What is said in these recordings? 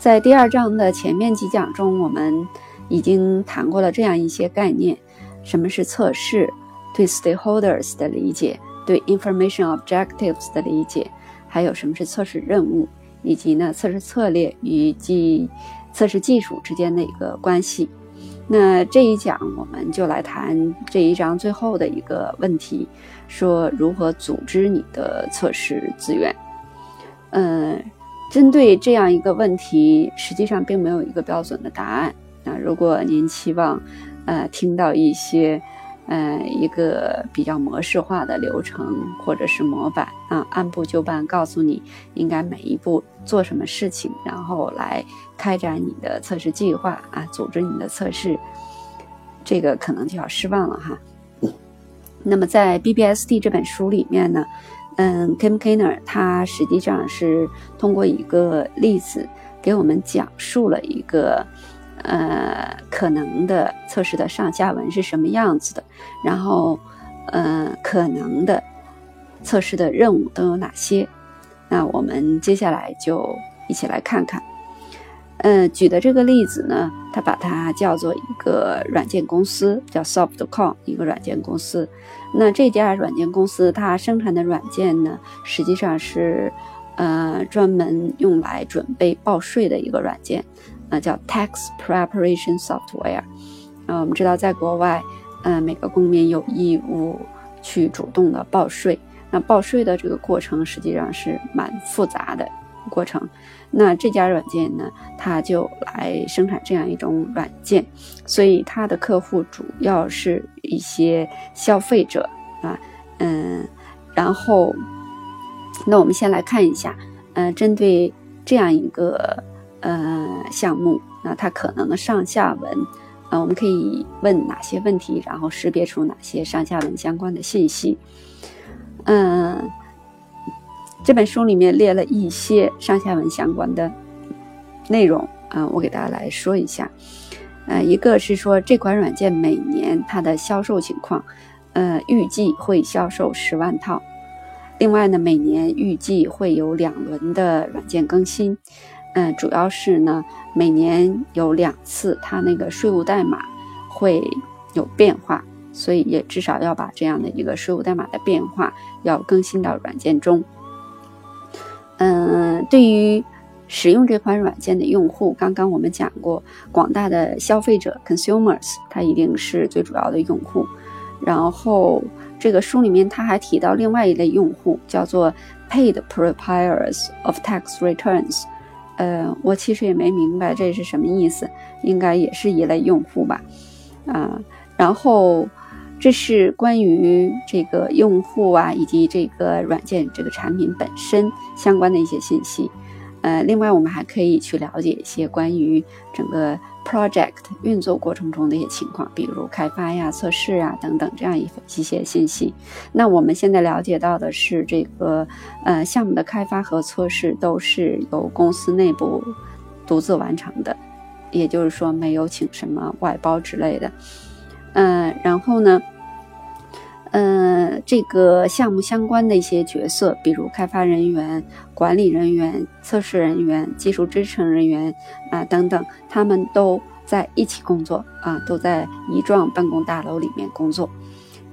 在第二章的前面几讲中，我们已经谈过了这样一些概念：什么是测试？对 stakeholders 的理解，对 information objectives 的理解，还有什么是测试任务，以及呢测试策略与技测试技术之间的一个关系。那这一讲我们就来谈这一章最后的一个问题，说如何组织你的测试资源。嗯。针对这样一个问题，实际上并没有一个标准的答案。那如果您期望，呃，听到一些，呃，一个比较模式化的流程或者是模板啊，按部就班告诉你应该每一步做什么事情，然后来开展你的测试计划啊，组织你的测试，这个可能就要失望了哈。那么在 BBSD 这本书里面呢？嗯，Kim Kiner 他实际上是通过一个例子给我们讲述了一个呃可能的测试的上下文是什么样子的，然后呃可能的测试的任务都有哪些。那我们接下来就一起来看看。嗯，举的这个例子呢，他把它叫做一个软件公司，叫 Softcom，一个软件公司。那这家软件公司它生产的软件呢，实际上是，呃，专门用来准备报税的一个软件，那叫 Tax Preparation Software。呃，我们知道在国外，呃，每个公民有义务去主动的报税。那报税的这个过程实际上是蛮复杂的过程。那这家软件呢，它就来生产这样一种软件，所以它的客户主要是一些消费者啊，嗯，然后，那我们先来看一下，嗯，针对这样一个呃项目，那它可能的上下文，啊，我们可以问哪些问题，然后识别出哪些上下文相关的信息，嗯。这本书里面列了一些上下文相关的内容啊，我给大家来说一下。呃，一个是说这款软件每年它的销售情况，呃，预计会销售十万套。另外呢，每年预计会有两轮的软件更新，嗯，主要是呢每年有两次它那个税务代码会有变化，所以也至少要把这样的一个税务代码的变化要更新到软件中。嗯，对于使用这款软件的用户，刚刚我们讲过，广大的消费者 （consumers） 它一定是最主要的用户。然后这个书里面他还提到另外一类用户，叫做 paid preparers of tax returns。呃，我其实也没明白这是什么意思，应该也是一类用户吧？啊，然后。这是关于这个用户啊，以及这个软件、这个产品本身相关的一些信息。呃，另外我们还可以去了解一些关于整个 project 运作过程中的一些情况，比如开发呀、测试啊等等这样一一些信息。那我们现在了解到的是，这个呃项目的开发和测试都是由公司内部独自完成的，也就是说没有请什么外包之类的。嗯，然后呢，嗯，这个项目相关的一些角色，比如开发人员、管理人员、测试人员、技术支撑人员啊等等，他们都在一起工作啊，都在一幢办公大楼里面工作。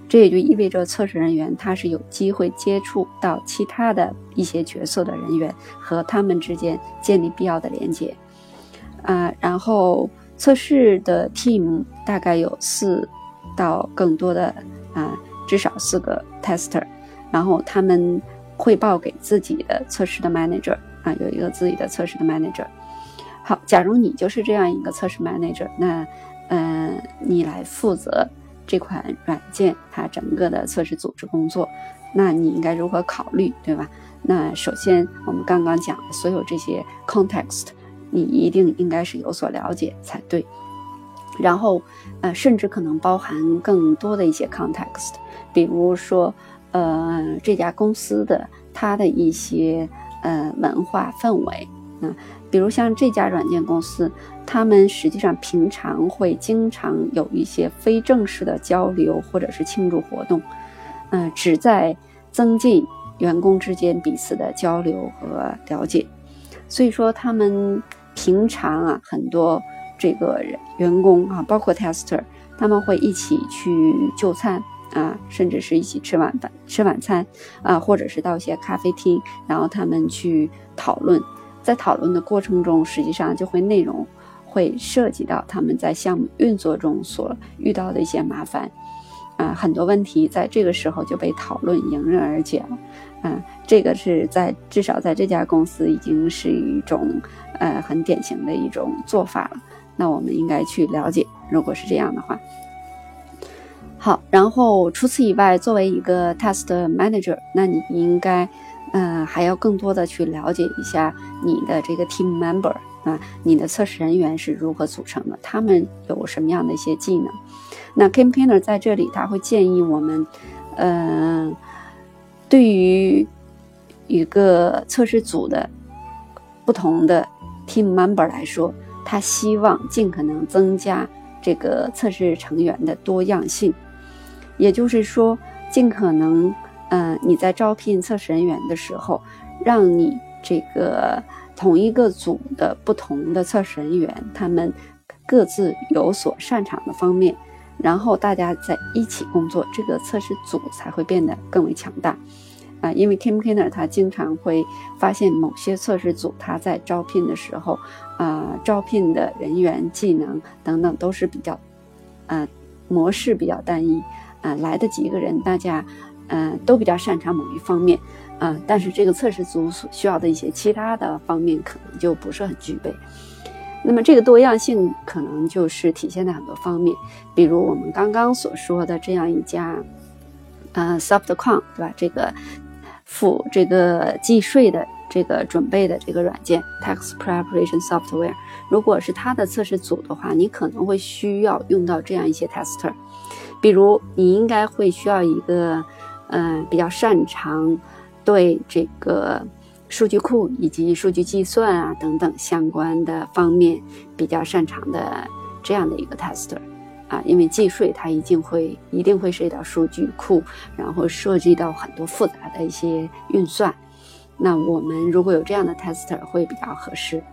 这也就意味着测试人员他是有机会接触到其他的一些角色的人员，和他们之间建立必要的连接啊，然后。测试的 team 大概有四到更多的啊，至少四个 tester，然后他们汇报给自己的测试的 manager 啊，有一个自己的测试的 manager。好，假如你就是这样一个测试 manager，那嗯，你来负责这款软件它整个的测试组织工作，那你应该如何考虑，对吧？那首先我们刚刚讲的所有这些 context。你一定应该是有所了解才对，然后，呃，甚至可能包含更多的一些 context，比如说，呃，这家公司的它的一些呃文化氛围，啊，比如像这家软件公司，他们实际上平常会经常有一些非正式的交流或者是庆祝活动，嗯，旨在增进员工之间彼此的交流和了解，所以说他们。平常啊，很多这个员工啊，包括 tester，他们会一起去就餐啊，甚至是一起吃晚饭、吃晚餐啊，或者是到一些咖啡厅，然后他们去讨论。在讨论的过程中，实际上就会内容会涉及到他们在项目运作中所遇到的一些麻烦。啊，很多问题在这个时候就被讨论迎刃而解了。嗯，这个是在至少在这家公司已经是一种呃很典型的一种做法了。那我们应该去了解，如果是这样的话，好。然后除此以外，作为一个 test manager，那你应该嗯还要更多的去了解一下你的这个 team member 啊，你的测试人员是如何组成的，他们有什么样的一些技能。那 campaigner 在这里他会建议我们，嗯，对于一个测试组的不同的 team member 来说，他希望尽可能增加这个测试成员的多样性，也就是说，尽可能，嗯，你在招聘测试人员的时候，让你这个同一个组的不同的测试人员，他们各自有所擅长的方面。然后大家在一起工作，这个测试组才会变得更为强大，啊，因为 campaigner 他经常会发现某些测试组他在招聘的时候，啊，招聘的人员技能等等都是比较，呃，模式比较单一，啊，来的几个人大家，嗯，都比较擅长某一方面，啊，但是这个测试组所需要的一些其他的方面可能就不是很具备。那么这个多样性可能就是体现在很多方面，比如我们刚刚所说的这样一家，呃，Softcon，对吧？这个付这个计税的这个准备的这个软件，Tax Preparation Software，如果是它的测试组的话，你可能会需要用到这样一些 tester，比如你应该会需要一个，嗯，比较擅长对这个。数据库以及数据计算啊等等相关的方面比较擅长的这样的一个 tester 啊，因为计税它一定会一定会涉及到数据库，然后涉及到很多复杂的一些运算。那我们如果有这样的 tester 会比较合适。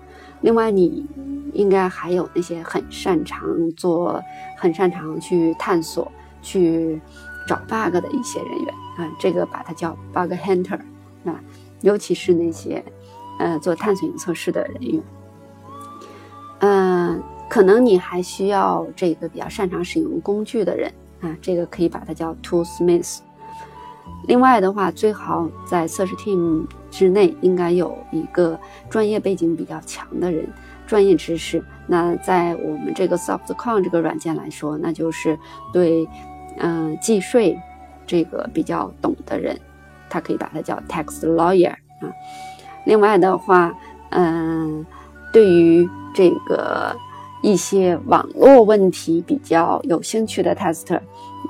另外，你应该还有那些很擅长做、很擅长去探索、去找 bug 的一些人员啊，这个把它叫 bug hunter 啊。尤其是那些，呃，做探索型测试的人员，嗯，可能你还需要这个比较擅长使用工具的人啊，这个可以把它叫 toolsmith。另外的话，最好在测试 team 之内应该有一个专业背景比较强的人，专业知识。那在我们这个 Softcon 这个软件来说，那就是对，嗯，计税这个比较懂的人。它可以把它叫 tax lawyer 啊。另外的话，嗯，对于这个一些网络问题比较有兴趣的 tester，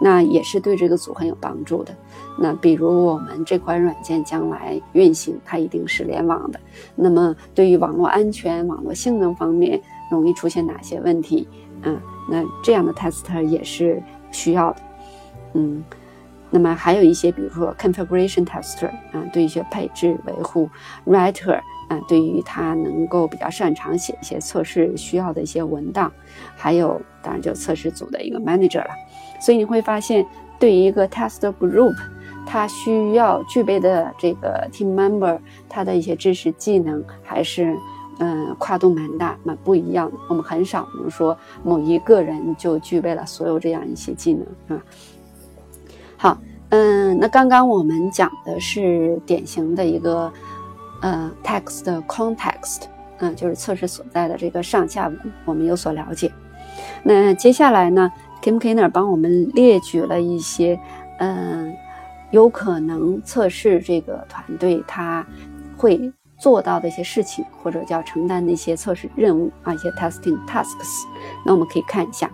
那也是对这个组很有帮助的。那比如我们这款软件将来运行，它一定是联网的。那么对于网络安全、网络性能方面容易出现哪些问题啊？那这样的 tester 也是需要的。嗯。那么还有一些，比如说 configuration tester 啊，对一些配置维护；writer 啊，对于他能够比较擅长写一些测试需要的一些文档；还有当然就测试组的一个 manager 了。所以你会发现，对于一个 test group，他需要具备的这个 team member，他的一些知识技能还是嗯跨度蛮大、蛮不一样的。我们很少能说某一个人就具备了所有这样一些技能啊。好，嗯，那刚刚我们讲的是典型的一个，呃，text context，嗯，就是测试所在的这个上下文，我们有所了解。那接下来呢，Kim Kiner 帮我们列举了一些，嗯，有可能测试这个团队他会做到的一些事情，或者叫承担的一些测试任务啊，一些 testing tasks。那我们可以看一下，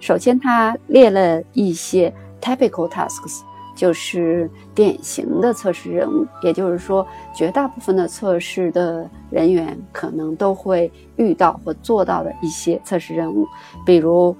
首先他列了一些。Typical tasks 就是典型的测试任务，也就是说，绝大部分的测试的人员可能都会遇到或做到的一些测试任务，比如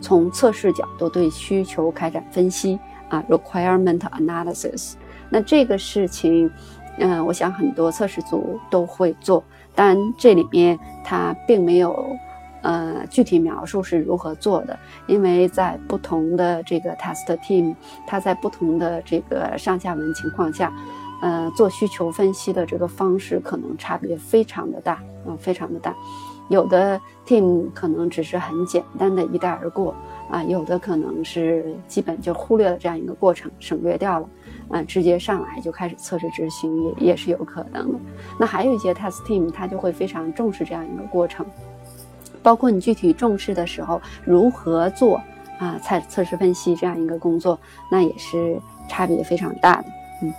从测试角度对需求开展分析啊，requirement analysis。那这个事情，嗯，我想很多测试组都会做，但这里面它并没有。呃，具体描述是如何做的？因为在不同的这个 test team，它在不同的这个上下文情况下，呃，做需求分析的这个方式可能差别非常的大，嗯，非常的大。有的 team 可能只是很简单的一带而过，啊，有的可能是基本就忽略了这样一个过程，省略掉了，啊，直接上来就开始测试执行也也是有可能的。那还有一些 test team，他就会非常重视这样一个过程。包括你具体重视的时候如何做啊测测试分析这样一个工作，那也是差别非常大的。嗯，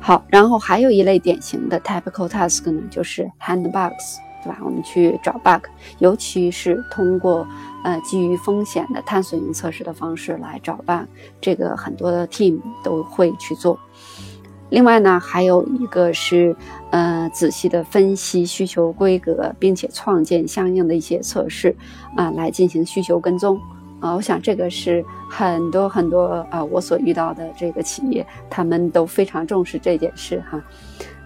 好，然后还有一类典型的 typical task 呢，就是 hand bugs，对吧？我们去找 bug，尤其是通过呃基于风险的探索型测试的方式来找 bug，这个很多的 team 都会去做。另外呢，还有一个是，呃，仔细的分析需求规格，并且创建相应的一些测试，啊，来进行需求跟踪，啊，我想这个是很多很多啊，我所遇到的这个企业，他们都非常重视这件事哈，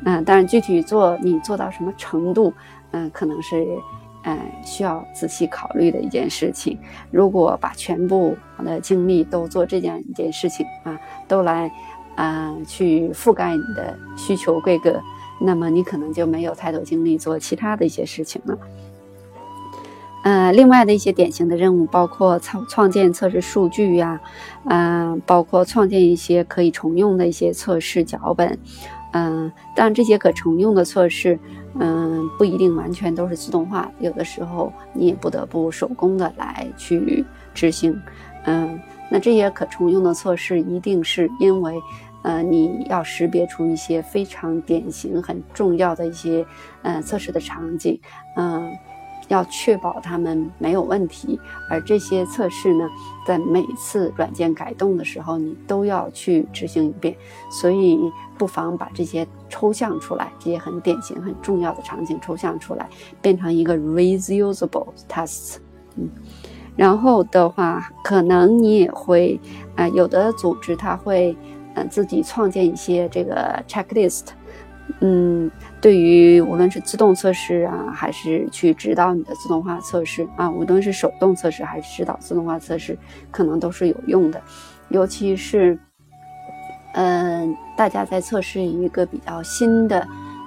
嗯，当然具体做你做到什么程度，嗯，可能是，嗯，需要仔细考虑的一件事情。如果把全部的精力都做这件一件事情啊，都来。啊，去覆盖你的需求规格，那么你可能就没有太多精力做其他的一些事情了。呃，另外的一些典型的任务包括创创建测试数据呀，嗯，包括创建一些可以重用的一些测试脚本，嗯，当然这些可重用的测试，嗯，不一定完全都是自动化，有的时候你也不得不手工的来去执行，嗯。那这些可重用的测试，一定是因为，呃，你要识别出一些非常典型、很重要的一些，呃，测试的场景，嗯，要确保它们没有问题。而这些测试呢，在每次软件改动的时候，你都要去执行一遍。所以，不妨把这些抽象出来，这些很典型、很重要的场景抽象出来，变成一个 reusable tests，嗯。然后的话，可能你也会，啊，有的组织他会，呃，自己创建一些这个 checklist，嗯，对于无论是自动测试啊，还是去指导你的自动化测试啊，无论是手动测试还是指导自动化测试，可能都是有用的。尤其是，嗯，大家在测试一个比较新的，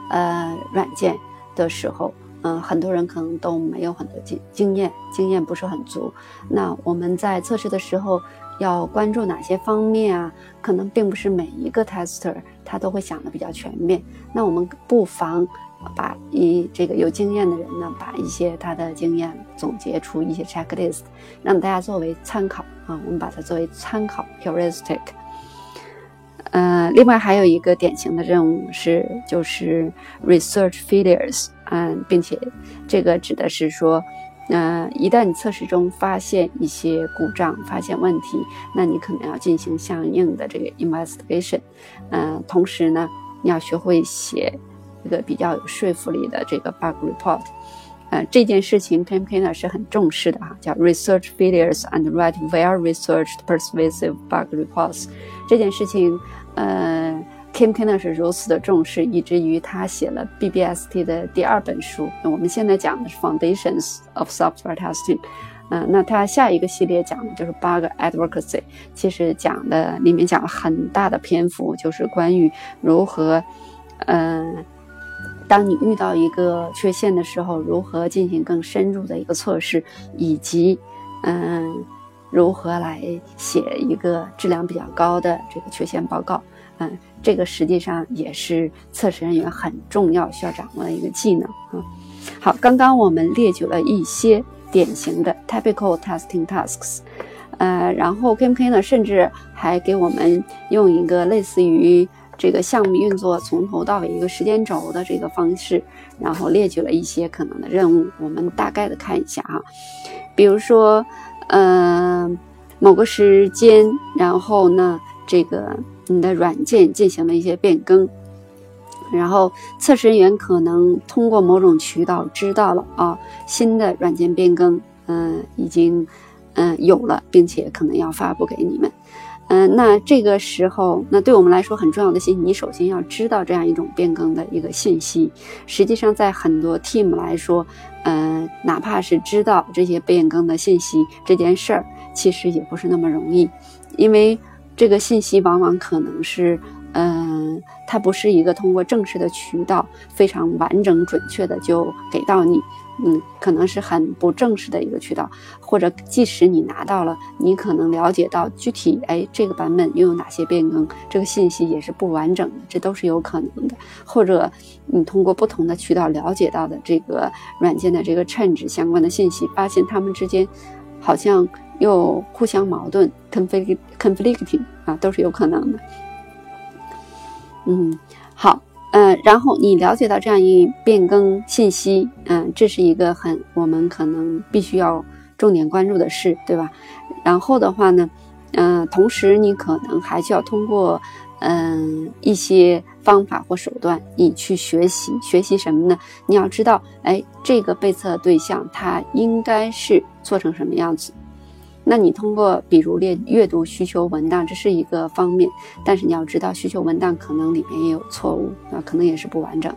呃，软件的时候。嗯，很多人可能都没有很多经经验，经验不是很足。那我们在测试的时候要关注哪些方面啊？可能并不是每一个 tester 他都会想的比较全面。那我们不妨把一这个有经验的人呢，把一些他的经验总结出一些 checklist，让大家作为参考啊。我们把它作为参考 heuristic。呃，另外还有一个典型的任务是，就是 research failures，嗯，并且这个指的是说，呃，一旦你测试中发现一些故障、发现问题，那你可能要进行相应的这个 investigation，嗯，同时呢，你要学会写一个比较有说服力的这个 bug report。呃，这件事情 Kim Kiner 是很重视的哈，叫 research failures and write well-researched persuasive bug reports。这件事情，呃，Kim Kiner 是如此的重视，以至于他写了 BBST 的第二本书。我们现在讲的是 Foundations of Software Testing。嗯，那他下一个系列讲的就是 bug advocacy，其实讲的里面讲了很大的篇幅，就是关于如何，嗯。当你遇到一个缺陷的时候，如何进行更深入的一个测试，以及，嗯，如何来写一个质量比较高的这个缺陷报告，嗯，这个实际上也是测试人员很重要需要掌握的一个技能啊。好，刚刚我们列举了一些典型的 typical testing tasks，呃，然后 KMK 呢，甚至还给我们用一个类似于。这个项目运作从头到尾一个时间轴的这个方式，然后列举了一些可能的任务，我们大概的看一下哈。比如说，嗯，某个时间，然后呢，这个你的软件进行了一些变更，然后测试人员可能通过某种渠道知道了啊，新的软件变更，嗯，已经嗯有了，并且可能要发布给你们。嗯，那这个时候，那对我们来说很重要的信息，你首先要知道这样一种变更的一个信息。实际上，在很多 team 来说，嗯，哪怕是知道这些变更的信息这件事儿，其实也不是那么容易，因为这个信息往往可能是，嗯，它不是一个通过正式的渠道非常完整准确的就给到你。嗯，可能是很不正式的一个渠道，或者即使你拿到了，你可能了解到具体，哎，这个版本又有哪些变更，这个信息也是不完整的，这都是有可能的。或者你通过不同的渠道了解到的这个软件的这个 change 相关的信息，发现它们之间好像又互相矛盾，conflict conflicting 啊，都是有可能的。嗯，好。呃，然后你了解到这样一变更信息，嗯，这是一个很我们可能必须要重点关注的事，对吧？然后的话呢，嗯，同时你可能还需要通过嗯一些方法或手段，你去学习学习什么呢？你要知道，哎，这个被测对象它应该是做成什么样子。那你通过比如列阅读需求文档，这是一个方面，但是你要知道需求文档可能里面也有错误啊，可能也是不完整。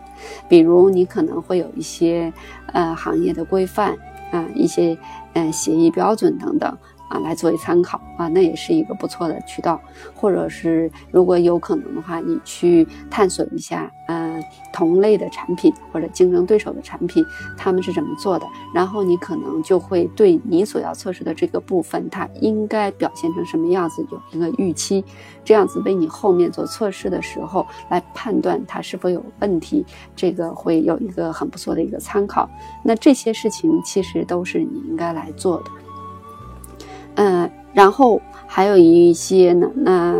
比如你可能会有一些呃行业的规范啊，一些呃协议标准等等。啊，来作为参考啊，那也是一个不错的渠道。或者是如果有可能的话，你去探索一下，嗯，同类的产品或者竞争对手的产品，他们是怎么做的。然后你可能就会对你所要测试的这个部分，它应该表现成什么样子有一个预期，这样子为你后面做测试的时候来判断它是否有问题，这个会有一个很不错的一个参考。那这些事情其实都是你应该来做的。嗯，然后还有一些呢。那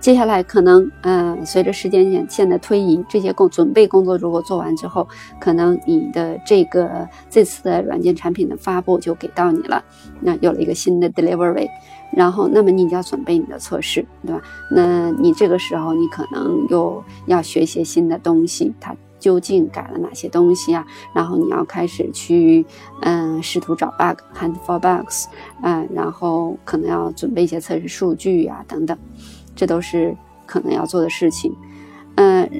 接下来可能，嗯，随着时间线线的推移，这些工准备工作如果做完之后，可能你的这个这次的软件产品的发布就给到你了。那有了一个新的 delivery，然后那么你就要准备你的测试，对吧？那你这个时候你可能又要学一些新的东西，它。究竟改了哪些东西啊？然后你要开始去，嗯，试图找 bug，hunt for bugs，嗯，然后可能要准备一些测试数据呀，等等，这都是可能要做的事情。嗯，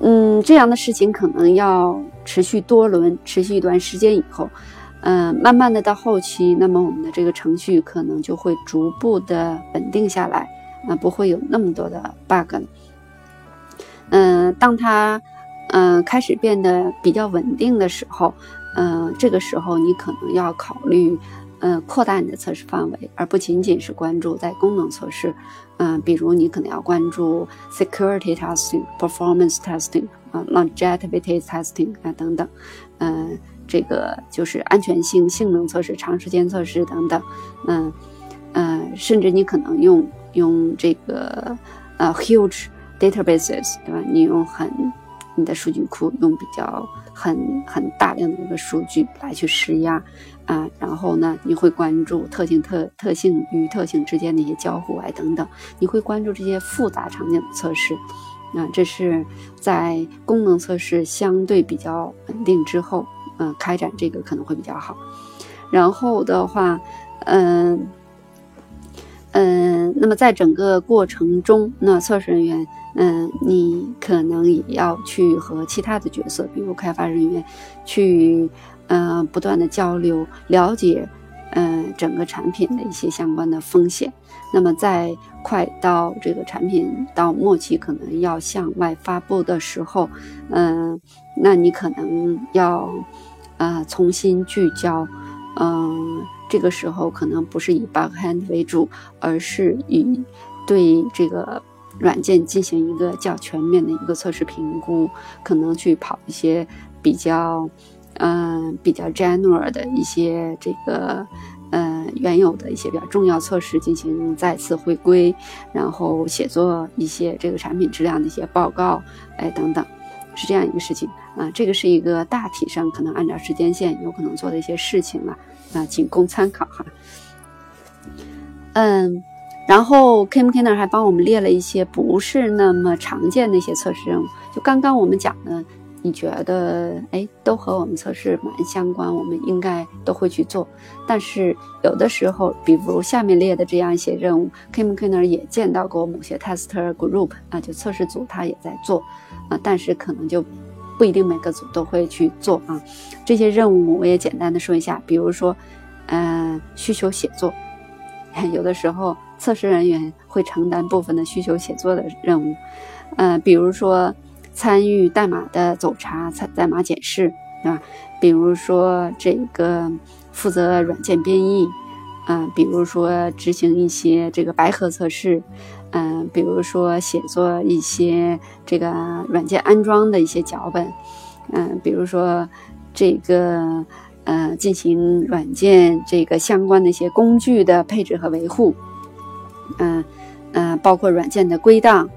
嗯，这样的事情可能要持续多轮，持续一段时间以后，嗯，慢慢的到后期，那么我们的这个程序可能就会逐步的稳定下来，啊，不会有那么多的 bug 了。嗯，当它，嗯，开始变得比较稳定的时候，嗯，这个时候你可能要考虑，嗯，扩大你的测试范围，而不仅仅是关注在功能测试，嗯，比如你可能要关注 security testing、performance testing 啊、longevity testing 啊等等，嗯，这个就是安全性、性能测试、长时间测试等等，嗯，嗯，甚至你可能用用这个，呃，huge。Databases 对吧？你用很你的数据库用比较很很大量的一个数据来去施压啊，然后呢，你会关注特性特特性与特性之间的一些交互啊等等，你会关注这些复杂场景的测试啊，这是在功能测试相对比较稳定之后，嗯，开展这个可能会比较好。然后的话，嗯嗯，那么在整个过程中，那测试人员。嗯，你可能也要去和其他的角色，比如开发人员，去，嗯，不断的交流，了解，嗯，整个产品的一些相关的风险。那么在快到这个产品到末期，可能要向外发布的时候，嗯，那你可能要，呃，重新聚焦，嗯，这个时候可能不是以 bug hand 为主，而是以对这个。软件进行一个较全面的一个测试评估，可能去跑一些比较，嗯，比较 general 的一些这个，嗯，原有的一些比较重要测试进行再次回归，然后写作一些这个产品质量的一些报告，哎，等等，是这样一个事情啊。这个是一个大体上可能按照时间线有可能做的一些事情了啊，仅供参考哈。嗯。然后 Kim Kenner 还帮我们列了一些不是那么常见的一些测试任务。就刚刚我们讲的，你觉得哎，都和我们测试蛮相关，我们应该都会去做。但是有的时候，比如下面列的这样一些任务，Kim k i n n e r 也见到过某些 tester group 啊，就测试组他也在做啊，但是可能就不一定每个组都会去做啊。这些任务我也简单的说一下，比如说，嗯，需求写作，有的时候测试人员会承担部分的需求写作的任务，嗯，比如说。参与代码的走查、参代码检视，对吧？比如说这个负责软件编译，嗯，比如说执行一些这个白盒测试，嗯，比如说写作一些这个软件安装的一些脚本，嗯，比如说这个呃进行软件这个相关的一些工具的配置和维护，嗯嗯，包括软件的归档。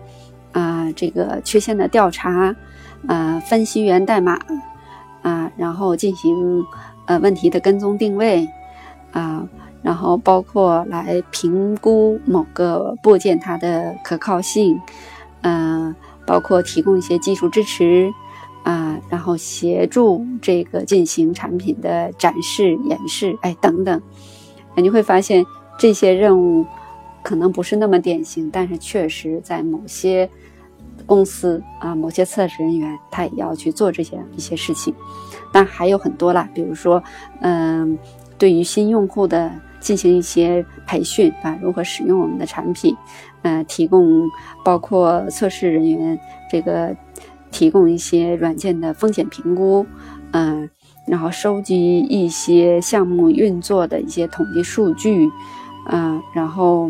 啊，这个缺陷的调查，啊，分析源代码，啊，然后进行呃问题的跟踪定位，啊，然后包括来评估某个部件它的可靠性，嗯，包括提供一些技术支持，啊，然后协助这个进行产品的展示演示，哎，等等，你会发现这些任务。可能不是那么典型，但是确实在某些公司啊，某些测试人员他也要去做这些一些事情。但还有很多啦，比如说，嗯，对于新用户的进行一些培训啊，如何使用我们的产品，嗯，提供包括测试人员这个提供一些软件的风险评估，嗯，然后收集一些项目运作的一些统计数据，嗯，然后。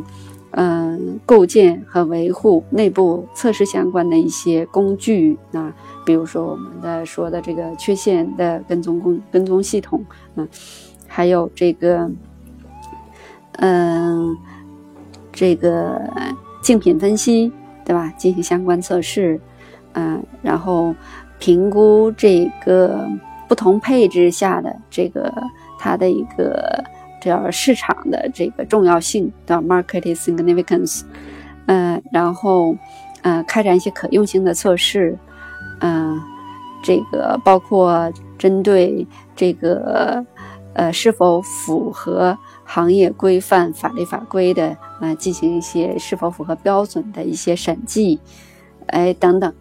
嗯，构建和维护内部测试相关的一些工具啊，比如说我们的说的这个缺陷的跟踪工跟踪系统，嗯，还有这个，嗯，这个竞品分析，对吧？进行相关测试，嗯，然后评估这个不同配置下的这个它的一个。叫市场的这个重要性的 market significance，嗯，然后，嗯，开展一些可用性的测试，嗯，这个包括针对这个，呃，是否符合行业规范、法律法规的，啊，进行一些是否符合标准的一些审计，哎，等等，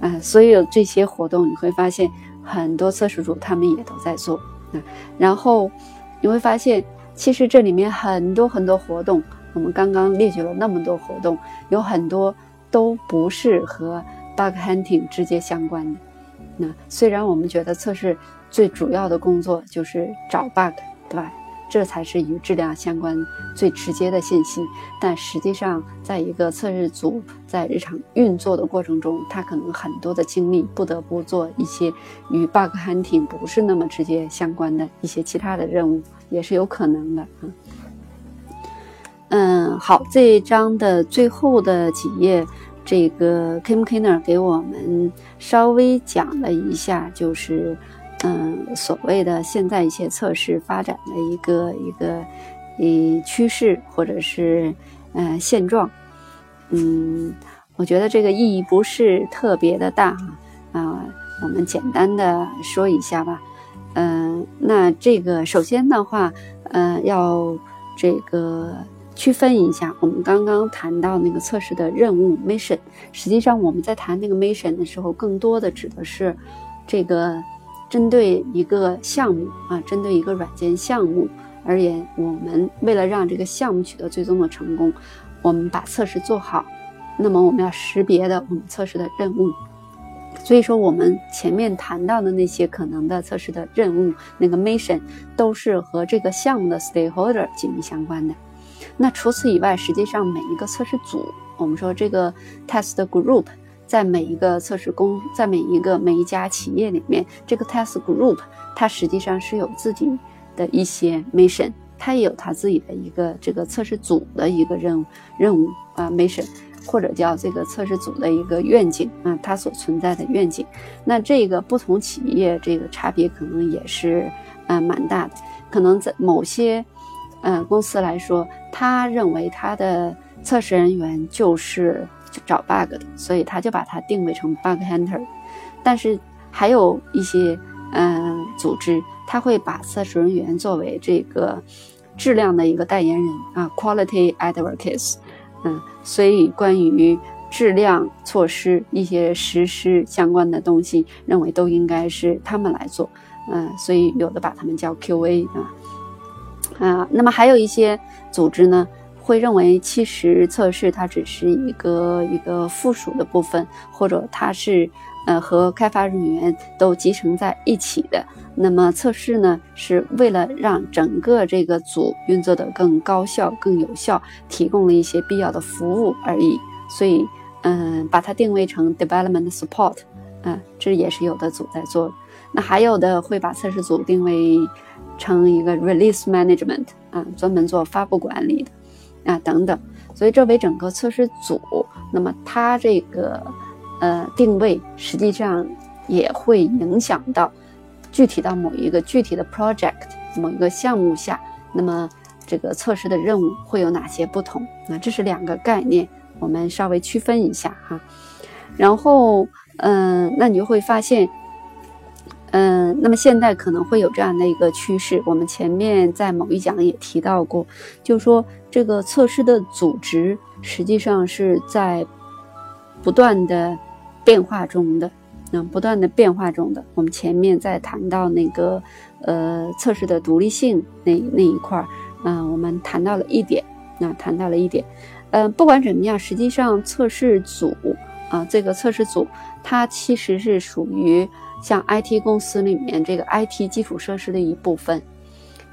啊，所有这些活动你会发现，很多测试组他们也都在做，啊，然后。你会发现，其实这里面很多很多活动，我们刚刚列举了那么多活动，有很多都不是和 bug hunting 直接相关的。那虽然我们觉得测试最主要的工作就是找 bug，对吧？这才是与质量相关最直接的信息，但实际上，在一个测试组在日常运作的过程中，他可能很多的精力不得不做一些与 bug hunting 不是那么直接相关的一些其他的任务，也是有可能的啊。嗯，好，这一章的最后的几页，这个 Kim Kiner 给我们稍微讲了一下，就是。嗯，所谓的现在一些测试发展的一个一个呃趋势或者是呃现状，嗯，我觉得这个意义不是特别的大啊，我们简单的说一下吧。嗯，那这个首先的话，呃，要这个区分一下，我们刚刚谈到那个测试的任务 mission，实际上我们在谈那个 mission 的时候，更多的指的是这个。针对一个项目啊，针对一个软件项目而言，我们为了让这个项目取得最终的成功，我们把测试做好。那么我们要识别的我们测试的任务。所以说，我们前面谈到的那些可能的测试的任务，那个 mission 都是和这个项目的 stakeholder 紧密相关的。那除此以外，实际上每一个测试组，我们说这个 test group。在每一个测试工，在每一个每一家企业里面，这个 test group 它实际上是有自己的一些 mission，它也有它自己的一个这个测试组的一个任务任务啊 mission，或者叫这个测试组的一个愿景啊，它所存在的愿景。那这个不同企业这个差别可能也是呃蛮大的，可能在某些呃公司来说，他认为他的测试人员就是。找 bug 的，所以他就把它定位成 bug hunter。但是还有一些嗯组织，他会把测试人员作为这个质量的一个代言人啊，quality advocates，嗯，所以关于质量措施一些实施相关的东西，认为都应该是他们来做，嗯，所以有的把他们叫 QA 啊，啊，那么还有一些组织呢。会认为其实测试它只是一个一个附属的部分，或者它是呃和开发人员都集成在一起的。那么测试呢是为了让整个这个组运作的更高效、更有效，提供了一些必要的服务而已。所以嗯，把它定位成 development support，嗯，这也是有的组在做。那还有的会把测试组定位成一个 release management，啊，专门做发布管理的。啊，等等，所以作为整个测试组，那么它这个呃定位实际上也会影响到具体到某一个具体的 project 某一个项目下，那么这个测试的任务会有哪些不同？那这是两个概念，我们稍微区分一下哈。然后，嗯，那你就会发现。嗯，那么现在可能会有这样的一个趋势，我们前面在某一讲也提到过，就是说这个测试的组织实际上是在不断的变化中的，嗯，不断的变化中的。我们前面在谈到那个呃测试的独立性那那一块儿，嗯，我们谈到了一点，那谈到了一点，嗯，不管怎么样，实际上测试组啊，这个测试组它其实是属于。像 IT 公司里面这个 IT 基础设施的一部分，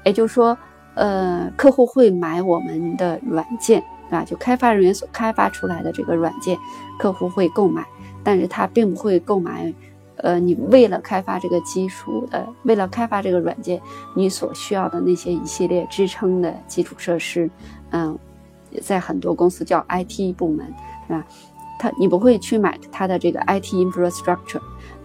也就是说，呃，客户会买我们的软件，啊，就开发人员所开发出来的这个软件，客户会购买，但是他并不会购买，呃，你为了开发这个基础的，为了开发这个软件，你所需要的那些一系列支撑的基础设施，嗯，在很多公司叫 IT 部门，是吧？他你不会去买他的这个 IT infrastructure。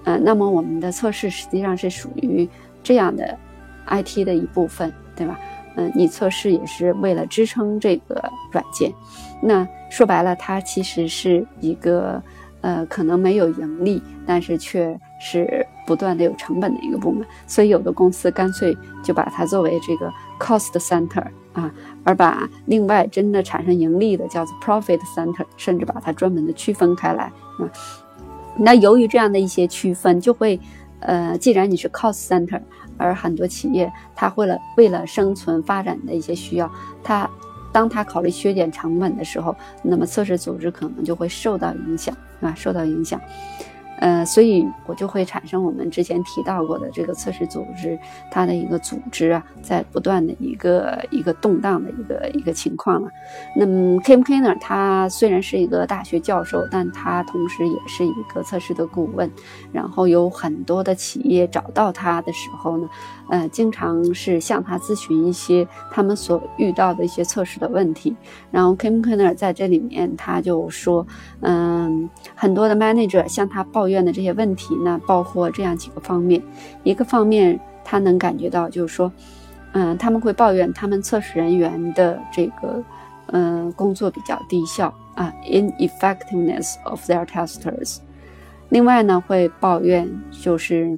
呃，那么我们的测试实际上是属于这样的 IT 的一部分，对吧？嗯，你测试也是为了支撑这个软件。那说白了，它其实是一个呃，可能没有盈利，但是却是不断的有成本的一个部门。所以有的公司干脆就把它作为这个 cost center 啊，而把另外真的产生盈利的叫做 profit center，甚至把它专门的区分开来啊。那由于这样的一些区分，就会，呃，既然你是 cost center，而很多企业它为了为了生存发展的一些需要，它当它考虑削减成本的时候，那么测试组织可能就会受到影响，啊，受到影响。呃，所以我就会产生我们之前提到过的这个测试组织，它的一个组织啊，在不断的一个一个动荡的一个一个情况了。那么 Kim Kiner 他虽然是一个大学教授，但他同时也是一个测试的顾问。然后有很多的企业找到他的时候呢，呃，经常是向他咨询一些他们所遇到的一些测试的问题。然后 Kim Kiner 在这里面他就说，嗯，很多的 manager 向他抱怨的这些问题呢，包括这样几个方面。一个方面，他能感觉到，就是说，嗯，他们会抱怨他们测试人员的这个，嗯，工作比较低效啊，ineffectiveness of their testers。另外呢，会抱怨就是，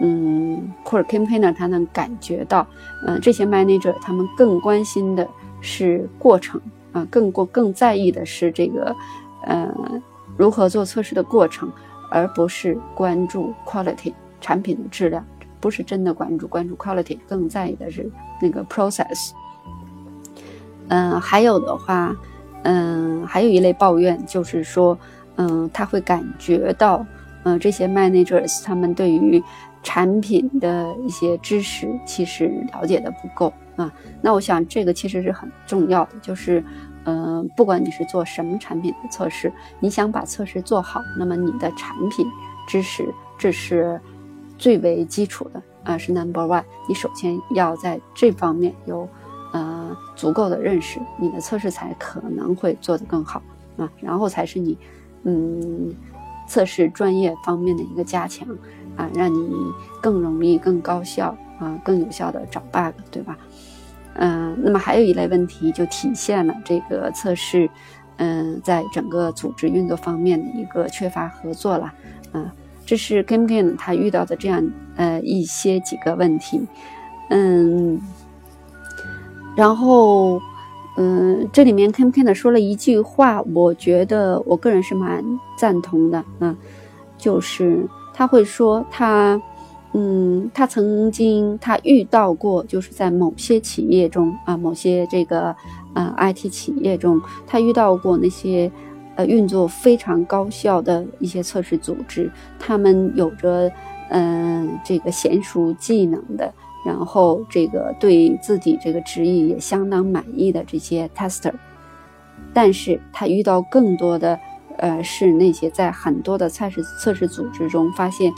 嗯，或者 campaigner 他能感觉到，嗯，这些 manager 他们更关心的是过程啊，更过更在意的是这个，呃，如何做测试的过程。而不是关注 quality 产品的质量，不是真的关注关注 quality，更在意的是那个 process。嗯，还有的话，嗯，还有一类抱怨就是说，嗯，他会感觉到，嗯，这些 managers 他们对于产品的一些知识其实了解的不够啊。那我想这个其实是很重要的，就是。嗯，不管你是做什么产品的测试，你想把测试做好，那么你的产品知识这是最为基础的啊，是 number one。你首先要在这方面有呃足够的认识，你的测试才可能会做得更好啊。然后才是你嗯测试专业方面的一个加强啊，让你更容易、更高效啊、更有效的找 bug，对吧？嗯，那么还有一类问题就体现了这个测试，嗯，在整个组织运作方面的一个缺乏合作了。嗯，这是 Kim Ken 他遇到的这样呃一些几个问题，嗯，然后嗯，这里面 Kim Ken 说了一句话，我觉得我个人是蛮赞同的啊，就是他会说他嗯，他曾经他遇到过，就是在某些企业中啊，某些这个啊 IT 企业中，他遇到过那些呃。运作非常高效的一些测试组织，他们有着嗯这个娴熟技能的，然后这个对自己这个职业也相当满意的这些 tester，但是他遇到更多的呃是那些在很多的测试测试组织中发现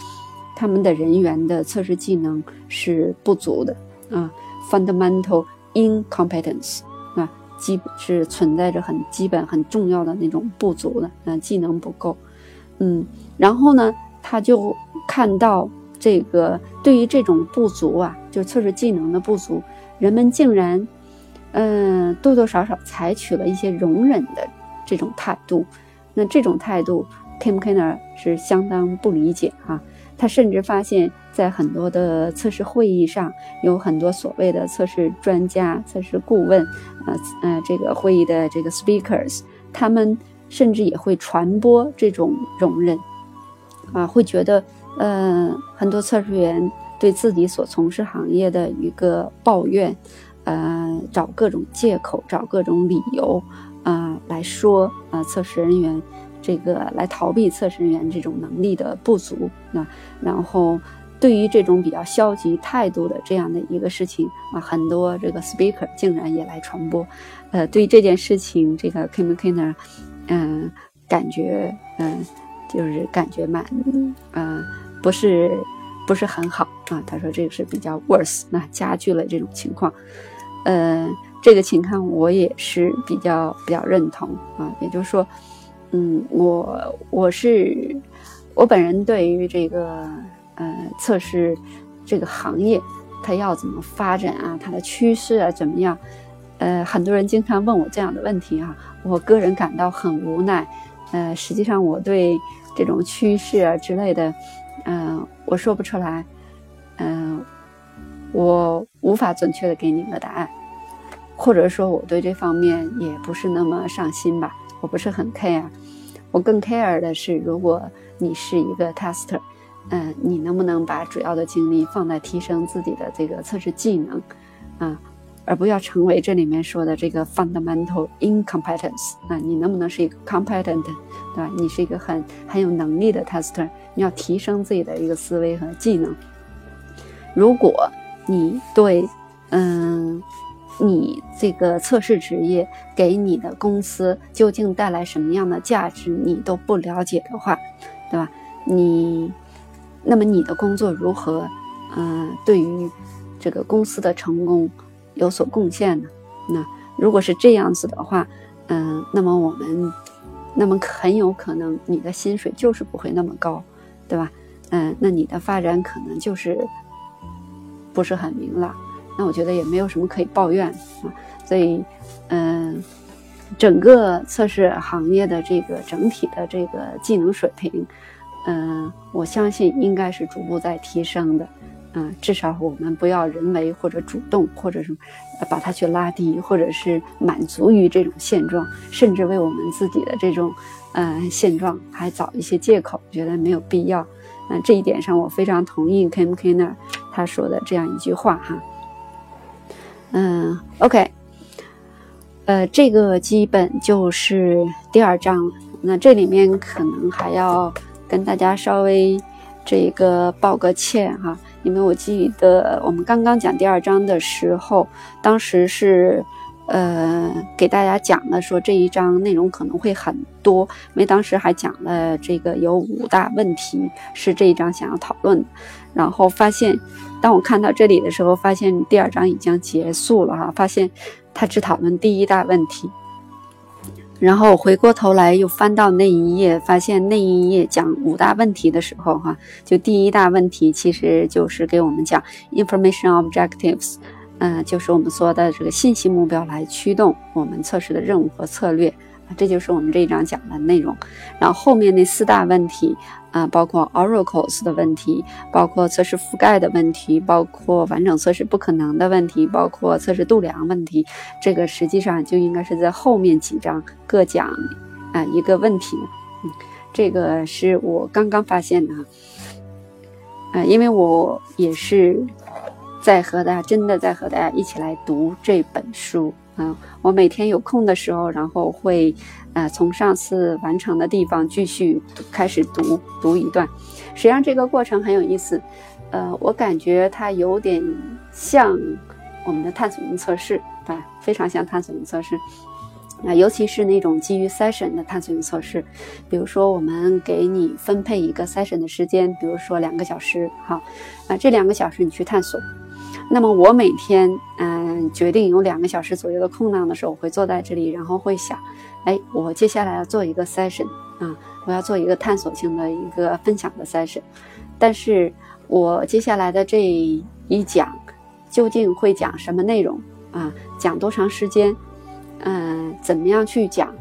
他们的人员的测试技能是不足的啊，fundamental incompetence 啊。基是存在着很基本、很重要的那种不足的，啊，技能不够，嗯，然后呢，他就看到这个对于这种不足啊，就测试技能的不足，人们竟然，嗯，多多少少采取了一些容忍的这种态度，那这种态度，Kim Kenner 是相当不理解啊。他甚至发现，在很多的测试会议上，有很多所谓的测试专家、测试顾问，呃呃，这个会议的这个 speakers，他们甚至也会传播这种容忍，啊，会觉得，呃，很多测试员对自己所从事行业的一个抱怨，呃，找各种借口、找各种理由，啊，来说，啊，测试人员。这个来逃避测试人员这种能力的不足啊，然后对于这种比较消极态度的这样的一个事情啊，很多这个 speaker 竟然也来传播，呃，对这件事情，这个 Kim Kenner，嗯，感觉嗯，就是感觉蛮嗯，不是不是很好啊。他说这个是比较 worse，那加剧了这种情况，呃，这个情况我也是比较比较认同啊，也就是说。嗯，我我是我本人对于这个呃测试这个行业，它要怎么发展啊？它的趋势啊怎么样？呃，很多人经常问我这样的问题啊，我个人感到很无奈。呃，实际上我对这种趋势啊之类的，嗯，我说不出来。嗯，我无法准确的给你个答案，或者说我对这方面也不是那么上心吧。我不是很 care，我更 care 的是，如果你是一个 tester，嗯，你能不能把主要的精力放在提升自己的这个测试技能，啊，而不要成为这里面说的这个 fundamental incompetence，啊，你能不能是一个 competent，对吧？你是一个很很有能力的 tester，你要提升自己的一个思维和技能。如果你对，嗯。你这个测试职业给你的公司究竟带来什么样的价值，你都不了解的话，对吧？你，那么你的工作如何，嗯，对于这个公司的成功有所贡献呢？那如果是这样子的话，嗯，那么我们，那么很有可能你的薪水就是不会那么高，对吧？嗯，那你的发展可能就是不是很明朗。那我觉得也没有什么可以抱怨啊，所以，嗯，整个测试行业的这个整体的这个技能水平，嗯，我相信应该是逐步在提升的，嗯，至少我们不要人为或者主动或者什么把它去拉低，或者是满足于这种现状，甚至为我们自己的这种嗯现状还找一些借口，觉得没有必要。嗯，这一点上我非常同意 Kim Kenner 他说的这样一句话哈。嗯，OK，呃，这个基本就是第二章了。那这里面可能还要跟大家稍微这个报个歉哈，因为我记得我们刚刚讲第二章的时候，当时是呃给大家讲了说这一章内容可能会很多，因为当时还讲了这个有五大问题是这一章想要讨论的，然后发现。当我看到这里的时候，发现第二章已经结束了哈，发现他只讨论第一大问题。然后回过头来又翻到那一页，发现那一页讲五大问题的时候哈，就第一大问题其实就是给我们讲 information objectives，嗯，就是我们说的这个信息目标来驱动我们测试的任务和策略，这就是我们这一章讲的内容。然后后面那四大问题啊，包括 oracles 的问题，包括测试覆盖的问题，包括完整测试不可能的问题，包括测试度量问题，这个实际上就应该是在后面几章各讲啊一个问题。嗯，这个是我刚刚发现的。啊，因为我也是在和大家真的在和大家一起来读这本书啊。我每天有空的时候，然后会呃从上次完成的地方继续开始读读一段。实际上这个过程很有意思，呃，我感觉它有点像我们的探索性测试，对，非常像探索性测试。啊，尤其是那种基于 session 的探索性测试，比如说我们给你分配一个 session 的时间，比如说两个小时，好，啊，这两个小时你去探索。那么我每天，嗯，决定有两个小时左右的空档的时候，我会坐在这里，然后会想，哎，我接下来要做一个 session，啊，我要做一个探索性的一个分享的 session，但是我接下来的这一讲究竟会讲什么内容啊？讲多长时间？嗯，怎么样去讲？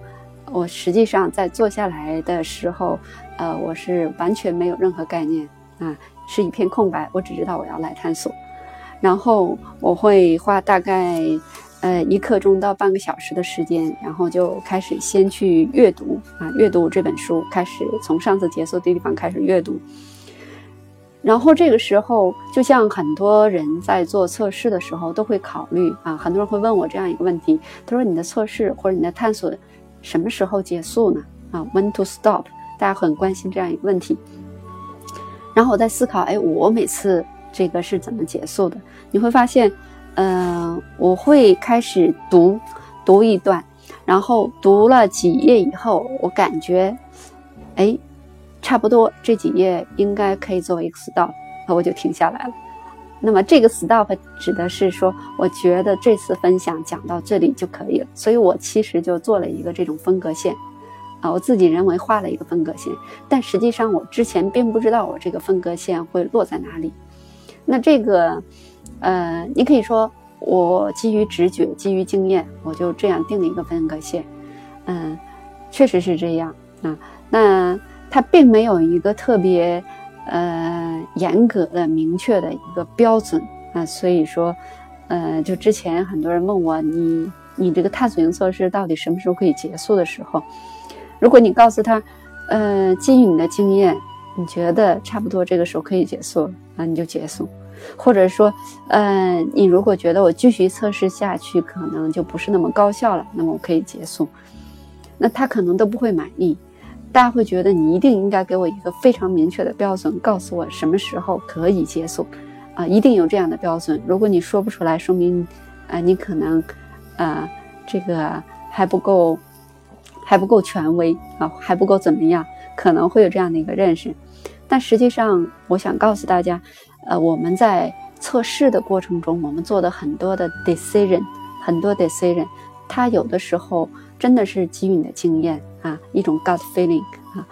我实际上在坐下来的时候，呃，我是完全没有任何概念啊，是一片空白。我只知道我要来探索，然后我会花大概呃一刻钟到半个小时的时间，然后就开始先去阅读啊，阅读这本书，开始从上次结束的地方开始阅读。然后这个时候，就像很多人在做测试的时候都会考虑啊，很多人会问我这样一个问题：他说你的测试或者你的探索什么时候结束呢？啊，when to stop？大家很关心这样一个问题。然后我在思考，哎，我每次这个是怎么结束的？你会发现，嗯，我会开始读读一段，然后读了几页以后，我感觉，哎。差不多这几页应该可以作为一个 stop，我就停下来了。那么这个 stop 指的是说，我觉得这次分享讲到这里就可以了，所以我其实就做了一个这种分隔线，啊，我自己认为画了一个分隔线，但实际上我之前并不知道我这个分隔线会落在哪里。那这个，呃，你可以说我基于直觉、基于经验，我就这样定了一个分隔线。嗯，确实是这样啊。那。它并没有一个特别，呃，严格的、明确的一个标准啊，所以说，呃，就之前很多人问我，你你这个探索型测试到底什么时候可以结束的时候，如果你告诉他，呃，基于你的经验，你觉得差不多这个时候可以结束，那你就结束；或者说，呃，你如果觉得我继续测试下去可能就不是那么高效了，那么我可以结束，那他可能都不会满意。大家会觉得你一定应该给我一个非常明确的标准，告诉我什么时候可以结束，啊，一定有这样的标准。如果你说不出来，说明，啊，你可能，啊，这个还不够，还不够权威啊，还不够怎么样，可能会有这样的一个认识。但实际上，我想告诉大家，呃，我们在测试的过程中，我们做的很多的 decision，很多 decision，它有的时候真的是基于你的经验。啊，一种 gut feeling 啊，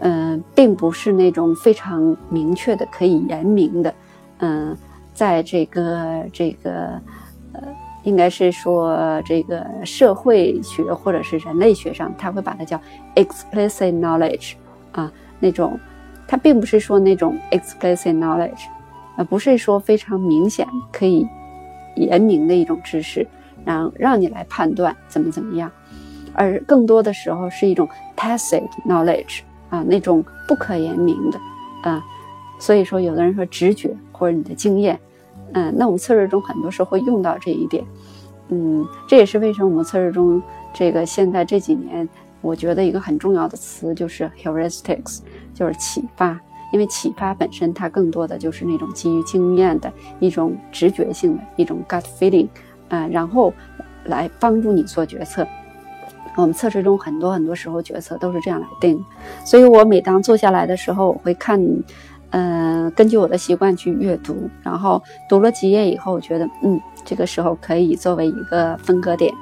嗯，并不是那种非常明确的可以言明的，嗯，在这个这个呃，应该是说这个社会学或者是人类学上，他会把它叫 explicit knowledge 啊，那种，它并不是说那种 explicit knowledge，呃，不是说非常明显可以言明的一种知识，让让你来判断怎么怎么样。而更多的时候是一种 tacit knowledge 啊，那种不可言明的啊，所以说有的人说直觉或者你的经验，嗯，那我们测试中很多时候会用到这一点，嗯，这也是为什么我们测试中这个现在这几年，我觉得一个很重要的词就是 heuristics，就是启发，因为启发本身它更多的就是那种基于经验的一种直觉性的一种 gut feeling，啊，然后来帮助你做决策。我们测试中很多很多时候决策都是这样来定，所以我每当坐下来的时候，我会看，嗯，根据我的习惯去阅读，然后读了几页以后，我觉得，嗯，这个时候可以作为一个分割点，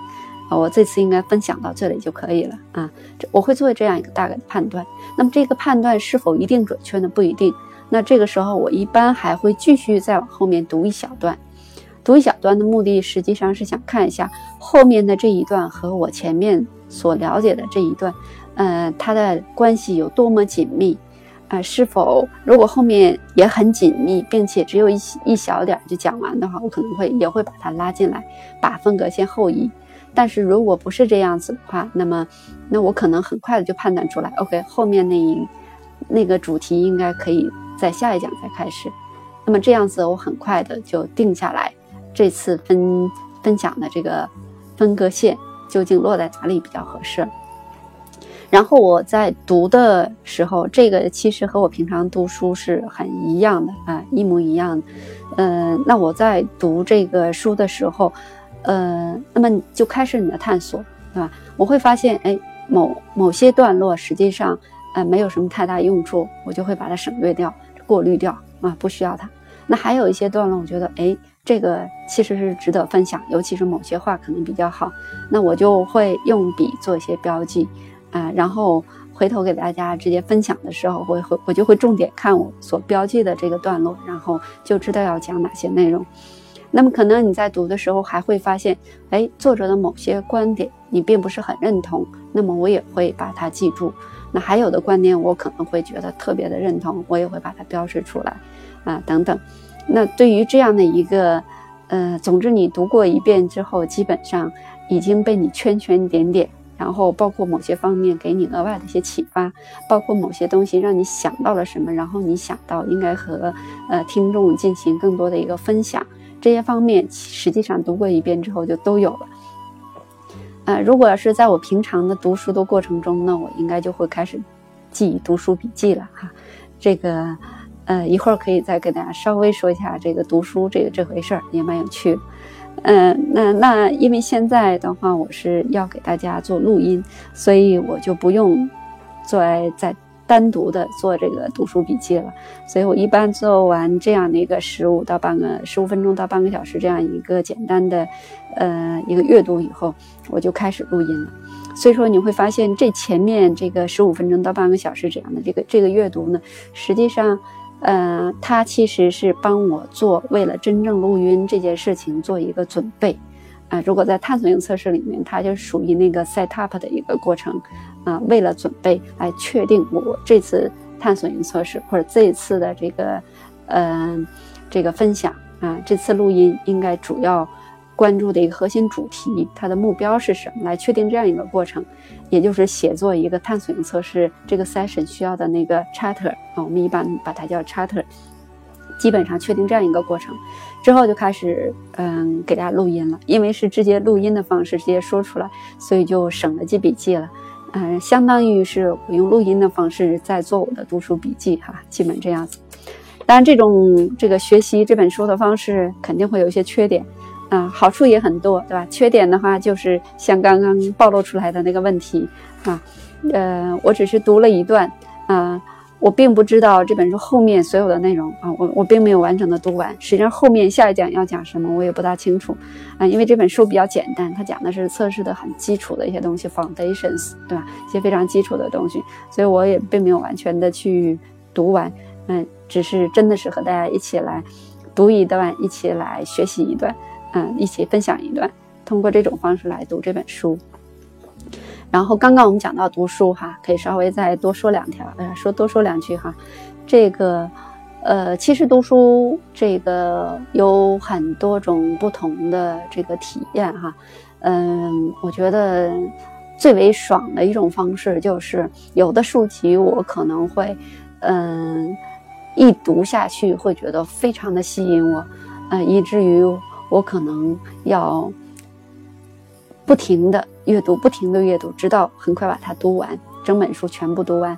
我这次应该分享到这里就可以了啊，这我会做这样一个大概的判断。那么这个判断是否一定准确呢？不一定。那这个时候我一般还会继续再往后面读一小段。读一小段的目的，实际上是想看一下后面的这一段和我前面。所了解的这一段，呃，它的关系有多么紧密，啊，是否如果后面也很紧密，并且只有一一小点就讲完的话，我可能会也会把它拉进来，把分隔线后移。但是如果不是这样子的话，那么，那我可能很快的就判断出来，OK，后面那一那个主题应该可以在下一讲再开始。那么这样子，我很快的就定下来，这次分分享的这个分割线究竟落在哪里比较合适。然后我在读的时候，这个其实和我平常读书是很一样的啊，一模一样的。嗯，那我在读这个书的时候。呃，那么就开始你的探索，对吧？我会发现，哎，某某些段落实际上，呃，没有什么太大用处，我就会把它省略掉、过滤掉啊，不需要它。那还有一些段落，我觉得，哎，这个其实是值得分享，尤其是某些话可能比较好，那我就会用笔做一些标记，啊，然后回头给大家直接分享的时候，我会我就会重点看我所标记的这个段落，然后就知道要讲哪些内容。那么可能你在读的时候还会发现，哎，作者的某些观点你并不是很认同，那么我也会把它记住。那还有的观点我可能会觉得特别的认同，我也会把它标示出来，啊，等等。那对于这样的一个，呃，总之你读过一遍之后，基本上已经被你圈圈点点，然后包括某些方面给你额外的一些启发，包括某些东西让你想到了什么，然后你想到应该和呃听众进行更多的一个分享。这些方面实际上读过一遍之后就都有了。呃，如果要是在我平常的读书的过程中呢，我应该就会开始记读书笔记了哈。这个呃，一会儿可以再跟大家稍微说一下这个读书这个这回事儿，也蛮有趣。嗯，那那因为现在的话，我是要给大家做录音，所以我就不用在在。单独的做这个读书笔记了，所以我一般做完这样的一个十五到半个十五分钟到半个小时这样一个简单的，呃，一个阅读以后，我就开始录音了。所以说你会发现，这前面这个十五分钟到半个小时这样的这个这个阅读呢，实际上，呃，它其实是帮我做为了真正录音这件事情做一个准备。啊，如果在探索性测试里面，它就属于那个 set up 的一个过程，啊，为了准备来确定我这次探索性测试或者这一次的这个，嗯，这个分享啊，这次录音应该主要关注的一个核心主题，它的目标是什么？来确定这样一个过程，也就是写作一个探索性测试这个 session 需要的那个 chatter 啊，我们一般把它叫 chatter。基本上确定这样一个过程之后，就开始嗯给大家录音了。因为是直接录音的方式，直接说出来，所以就省了记笔记了。嗯，相当于是我用录音的方式在做我的读书笔记哈，基本这样子。当然，这种这个学习这本书的方式肯定会有一些缺点，啊，好处也很多，对吧？缺点的话就是像刚刚暴露出来的那个问题啊，呃，我只是读了一段，啊。我并不知道这本书后面所有的内容啊，我我并没有完整的读完。实际上后面下一讲要讲什么，我也不大清楚啊，因为这本书比较简单，它讲的是测试的很基础的一些东西，foundations，对吧？一些非常基础的东西，所以我也并没有完全的去读完。嗯，只是真的是和大家一起来读一段，一起来学习一段，嗯，一起分享一段，通过这种方式来读这本书。然后刚刚我们讲到读书哈，可以稍微再多说两条，呃，说多说两句哈。这个，呃，其实读书这个有很多种不同的这个体验哈。嗯，我觉得最为爽的一种方式就是有的书籍我可能会，嗯，一读下去会觉得非常的吸引我，呃，以至于我可能要不停的。阅读不停的阅读，直到很快把它读完，整本书全部读完，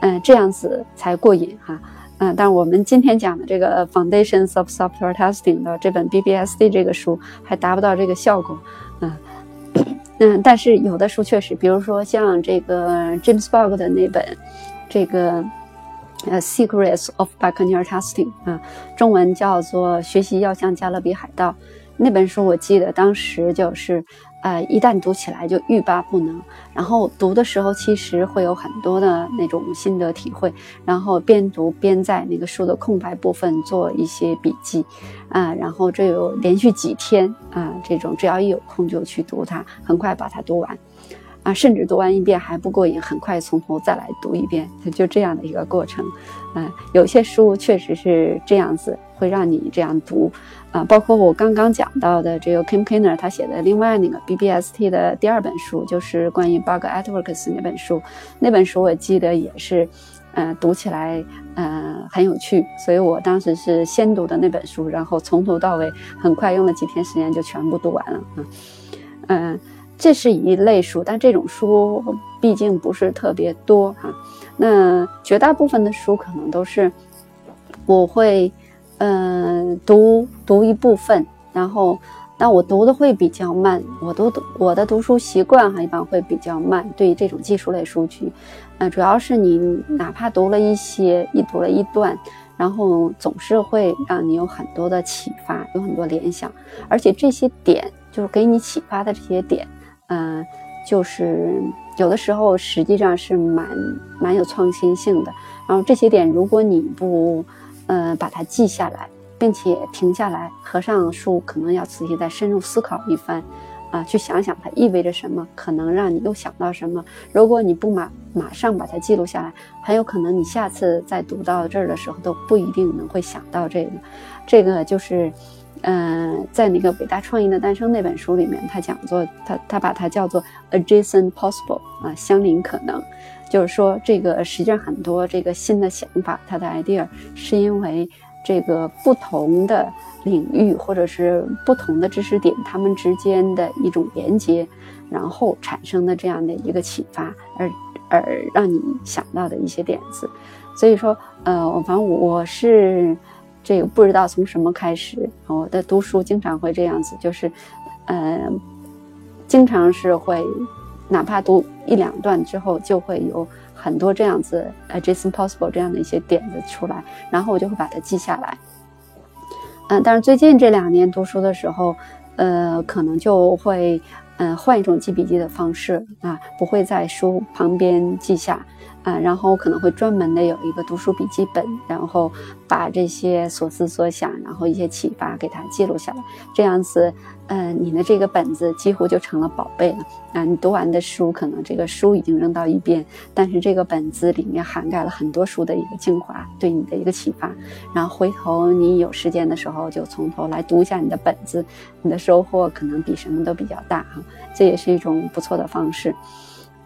嗯，这样子才过瘾哈，嗯，但我们今天讲的这个 Foundations of Software Testing 的这本 BBSD 这个书还达不到这个效果，嗯嗯，但是有的书确实，比如说像这个 James Bog 的那本这个呃 Secrets of Buccaneer Testing 啊，中文叫做学习要像加勒比海盗。那本书，我记得当时就是。呃，一旦读起来就欲罢不能，然后读的时候其实会有很多的那种心得体会，然后边读边在那个书的空白部分做一些笔记，啊，然后这有连续几天啊，这种只要一有空就去读它，很快把它读完，啊，甚至读完一遍还不过瘾，很快从头再来读一遍，就这样的一个过程。嗯，有些书确实是这样子，会让你这样读。啊，包括我刚刚讲到的这个 Kim k i n n e r 他写的另外那个 BBST 的第二本书，就是关于 Bug at Works 那本书。那本书我记得也是，嗯，读起来嗯很有趣，所以我当时是先读的那本书，然后从头到尾很快用了几天时间就全部读完了。嗯嗯，这是一类书，但这种书毕竟不是特别多哈。那绝大部分的书可能都是我会。嗯，读读一部分，然后，但我读的会比较慢。我读读我的读书习惯哈，一般会比较慢。对于这种技术类书籍，嗯，主要是你哪怕读了一些，一读了一段，然后总是会让你有很多的启发，有很多联想。而且这些点就是给你启发的这些点，嗯，就是有的时候实际上是蛮蛮有创新性的。然后这些点，如果你不嗯，把它记下来，并且停下来，合上书，可能要仔细再深入思考一番，啊，去想想它意味着什么，可能让你又想到什么。如果你不马马上把它记录下来，很有可能你下次再读到这儿的时候都不一定能会想到这个。这个就是，嗯，在那个《伟大创意的诞生》那本书里面，他讲做他他把它叫做 adjacent possible 啊，相邻可能。就是说，这个实际上很多这个新的想法，它的 idea 是因为这个不同的领域或者是不同的知识点，它们之间的一种连接，然后产生的这样的一个启发，而而让你想到的一些点子。所以说，呃，我反正我是这个不知道从什么开始，我的读书经常会这样子，就是，呃，经常是会。哪怕读一两段之后，就会有很多这样子呃，Jason Possible 这样的一些点子出来，然后我就会把它记下来。嗯，但是最近这两年读书的时候，呃，可能就会嗯换一种记笔记的方式啊，不会在书旁边记下。啊，然后我可能会专门的有一个读书笔记本，然后把这些所思所想，然后一些启发给它记录下来，这样子，嗯，你的这个本子几乎就成了宝贝了。啊，你读完的书，可能这个书已经扔到一边，但是这个本子里面涵盖了很多书的一个精华，对你的一个启发。然后回头你有时间的时候，就从头来读一下你的本子，你的收获可能比什么都比较大哈。这也是一种不错的方式。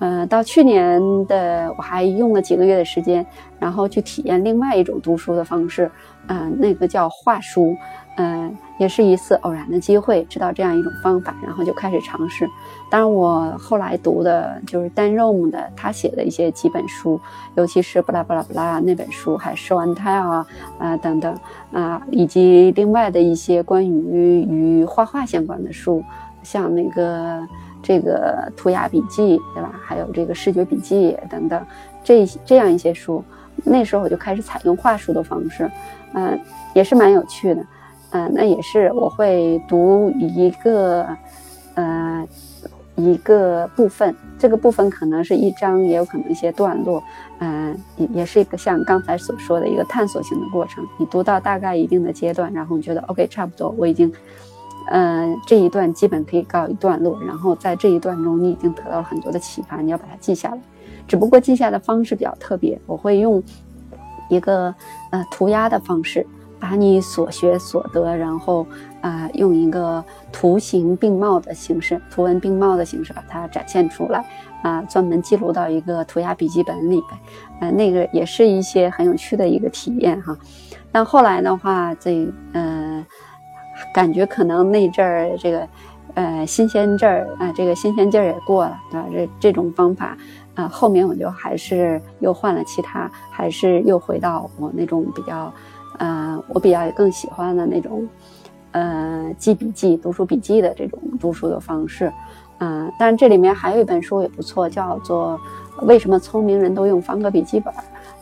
嗯，到去年的我还用了几个月的时间，然后去体验另外一种读书的方式，嗯，那个叫画书，嗯，也是一次偶然的机会知道这样一种方法，然后就开始尝试。当然，我后来读的就是 Dan Rome 的他写的一些几本书，尤其是布拉布拉布拉那本书，还是 One t i l e 啊啊等等啊，以及另外的一些关于与画画相关的书，像那个。这个涂鸦笔记，对吧？还有这个视觉笔记等等，这这样一些书，那时候我就开始采用画书的方式，嗯，也是蛮有趣的，嗯，那也是我会读一个，呃，一个部分，这个部分可能是一章，也有可能一些段落，嗯，也也是一个像刚才所说的一个探索性的过程。你读到大概一定的阶段，然后你觉得 OK，差不多，我已经。嗯，这一段基本可以告一段落，然后在这一段中，你已经得到了很多的启发，你要把它记下来。只不过记下的方式比较特别，我会用一个呃涂鸦的方式，把你所学所得，然后啊用一个图形并茂的形式，图文并茂的形式把它展现出来啊，专门记录到一个涂鸦笔记本里边，呃，那个也是一些很有趣的一个体验哈。但后来的话，这嗯。感觉可能那阵儿这个，呃，新鲜劲儿啊，这个新鲜劲儿也过了，对吧？这这种方法，啊，后面我就还是又换了其他，还是又回到我那种比较，呃，我比较更喜欢的那种，呃，记笔记、读书笔记的这种读书的方式，嗯，但这里面还有一本书也不错，叫做《为什么聪明人都用方格笔记本》。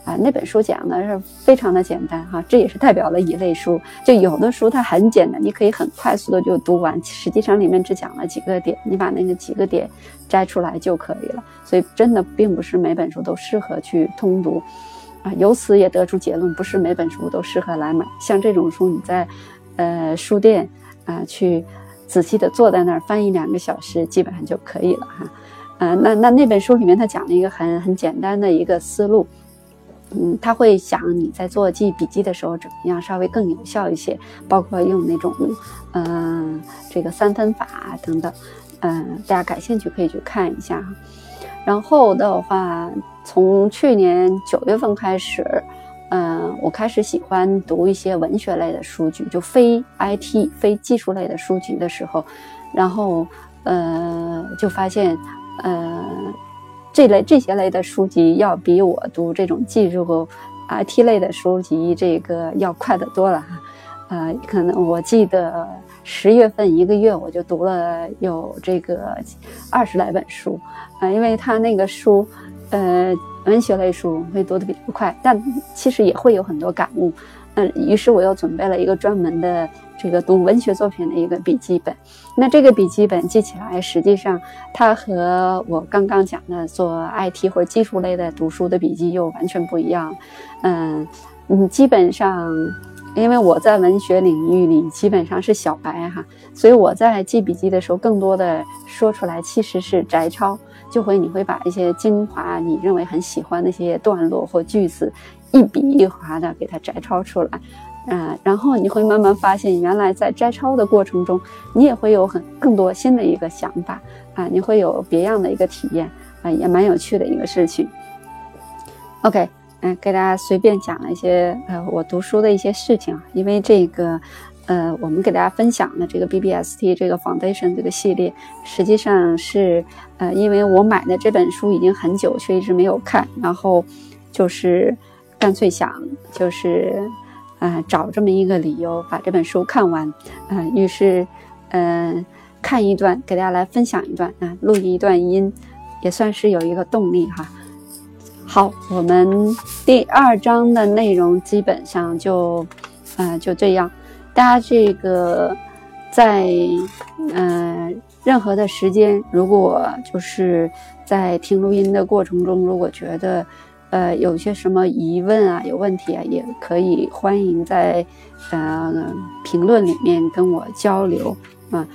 啊，那本书讲的是非常的简单哈，这也是代表了一类书。就有的书它很简单，你可以很快速的就读完，实际上里面只讲了几个点，你把那个几个点摘出来就可以了。所以真的并不是每本书都适合去通读，啊，由此也得出结论，不是每本书都适合来买。像这种书，你在呃书店啊去仔细的坐在那儿翻一两个小时，基本上就可以了哈。呃，那那那本书里面他讲了一个很很简单的一个思路，嗯，他会想你在做记笔记的时候怎么样稍微更有效一些，包括用那种嗯这个三分法等等，嗯，大家感兴趣可以去看一下。然后的话，从去年九月份开始，嗯，我开始喜欢读一些文学类的书籍，就非 IT、非技术类的书籍的时候，然后呃，就发现呃，这类这些类的书籍要比我读这种技术 IT 类的书籍这个要快得多了哈。呃，可能我记得十月份一个月我就读了有这个二十来本书。啊，因为他那个书，呃，文学类书会读的比较快，但其实也会有很多感悟。嗯，于是我又准备了一个专门的这个读文学作品的一个笔记本。那这个笔记本记起来，实际上它和我刚刚讲的做 IT 或者技术类的读书的笔记又完全不一样。嗯你，基本上，因为我在文学领域里基本上是小白哈，所以我在记笔记的时候，更多的说出来其实是摘抄。就会你会把一些精华，你认为很喜欢那些段落或句子，一笔一划的给它摘抄出来，啊，然后你会慢慢发现，原来在摘抄的过程中，你也会有很更多新的一个想法啊，你会有别样的一个体验啊，也蛮有趣的一个事情。OK，嗯，给大家随便讲了一些呃我读书的一些事情啊，因为这个。呃，我们给大家分享的这个 BBST 这个 Foundation 这个系列，实际上是呃，因为我买的这本书已经很久，却一直没有看，然后就是干脆想就是呃找这么一个理由把这本书看完，嗯，于是嗯看一段给大家来分享一段啊，录一段音，也算是有一个动力哈。好，我们第二章的内容基本上就呃就这样。大家这个在嗯任何的时间，如果就是在听录音的过程中，如果觉得呃有些什么疑问啊、有问题啊，也可以欢迎在呃评论里面跟我交流啊。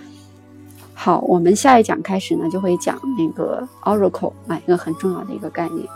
好，我们下一讲开始呢，就会讲那个 Oracle 啊，一个很重要的一个概念。